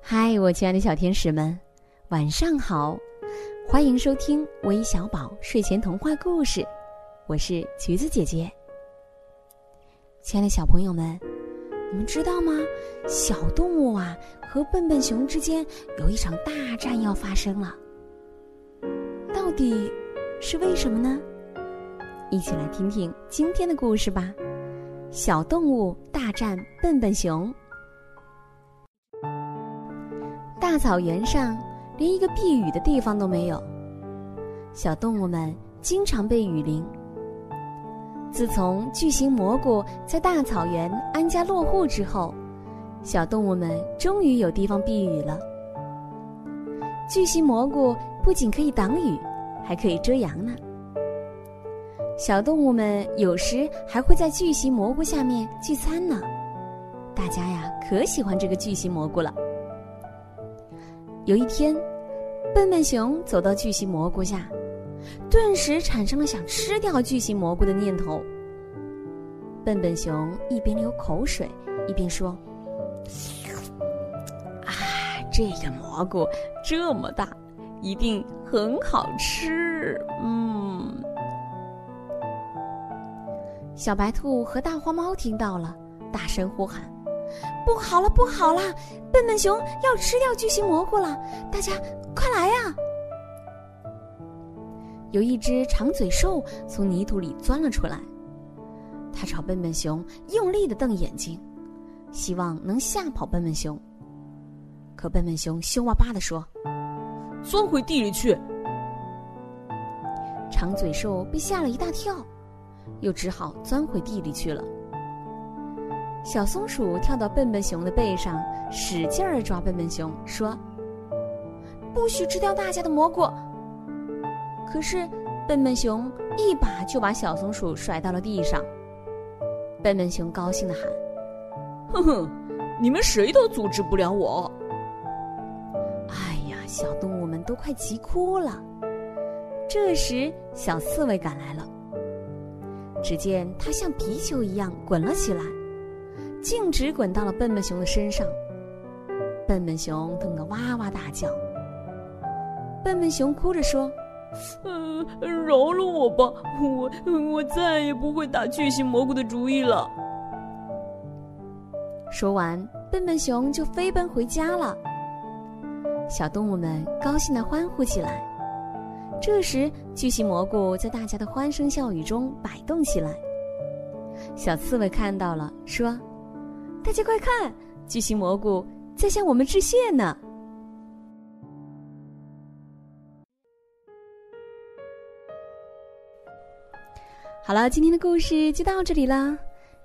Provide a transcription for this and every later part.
嗨，我亲爱的小天使们，晚上好！欢迎收听微小宝睡前童话故事，我是橘子姐姐。亲爱的小朋友们，你们知道吗？小动物啊和笨笨熊之间有一场大战要发生了，到底是为什么呢？一起来听听今天的故事吧！小动物大战笨笨熊。大草原上连一个避雨的地方都没有，小动物们经常被雨淋。自从巨型蘑菇在大草原安家落户之后，小动物们终于有地方避雨了。巨型蘑菇不仅可以挡雨，还可以遮阳呢。小动物们有时还会在巨型蘑菇下面聚餐呢，大家呀可喜欢这个巨型蘑菇了。有一天，笨笨熊走到巨型蘑菇下，顿时产生了想吃掉巨型蘑菇的念头。笨笨熊一边流口水，一边说：“啊，这个蘑菇这么大，一定很好吃。”嗯。小白兔和大花猫听到了，大声呼喊：“不好了，不好了！笨笨熊要吃掉巨型蘑菇了！大家快来呀！”有一只长嘴兽从泥土里钻了出来，它朝笨笨熊用力的瞪眼睛，希望能吓跑笨笨熊。可笨笨熊凶巴巴的说：“钻回地里去！”长嘴兽被吓了一大跳。又只好钻回地里去了。小松鼠跳到笨笨熊的背上，使劲儿抓笨笨熊，说：“不许吃掉大家的蘑菇！”可是笨笨熊一把就把小松鼠甩到了地上。笨笨熊高兴的喊：“哼哼，你们谁都阻止不了我！”哎呀，小动物们都快急哭了。这时，小刺猬赶来了。只见它像皮球一样滚了起来，径直滚到了笨笨熊的身上。笨笨熊疼得哇哇大叫。笨笨熊哭着说：“嗯，饶了我吧，我我再也不会打巨型蘑菇的主意了。”说完，笨笨熊就飞奔回家了。小动物们高兴的欢呼起来。这时，巨型蘑菇在大家的欢声笑语中摆动起来。小刺猬看到了，说：“大家快看，巨型蘑菇在向我们致谢呢！”好了，今天的故事就到这里啦。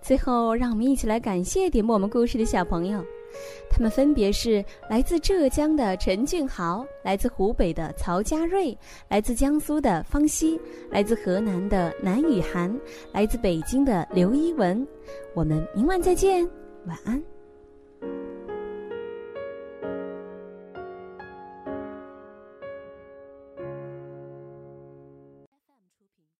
最后，让我们一起来感谢点播我们故事的小朋友。他们分别是来自浙江的陈俊豪，来自湖北的曹佳瑞，来自江苏的方希，来自河南的南雨涵，来自北京的刘一文。我们明晚再见，晚安。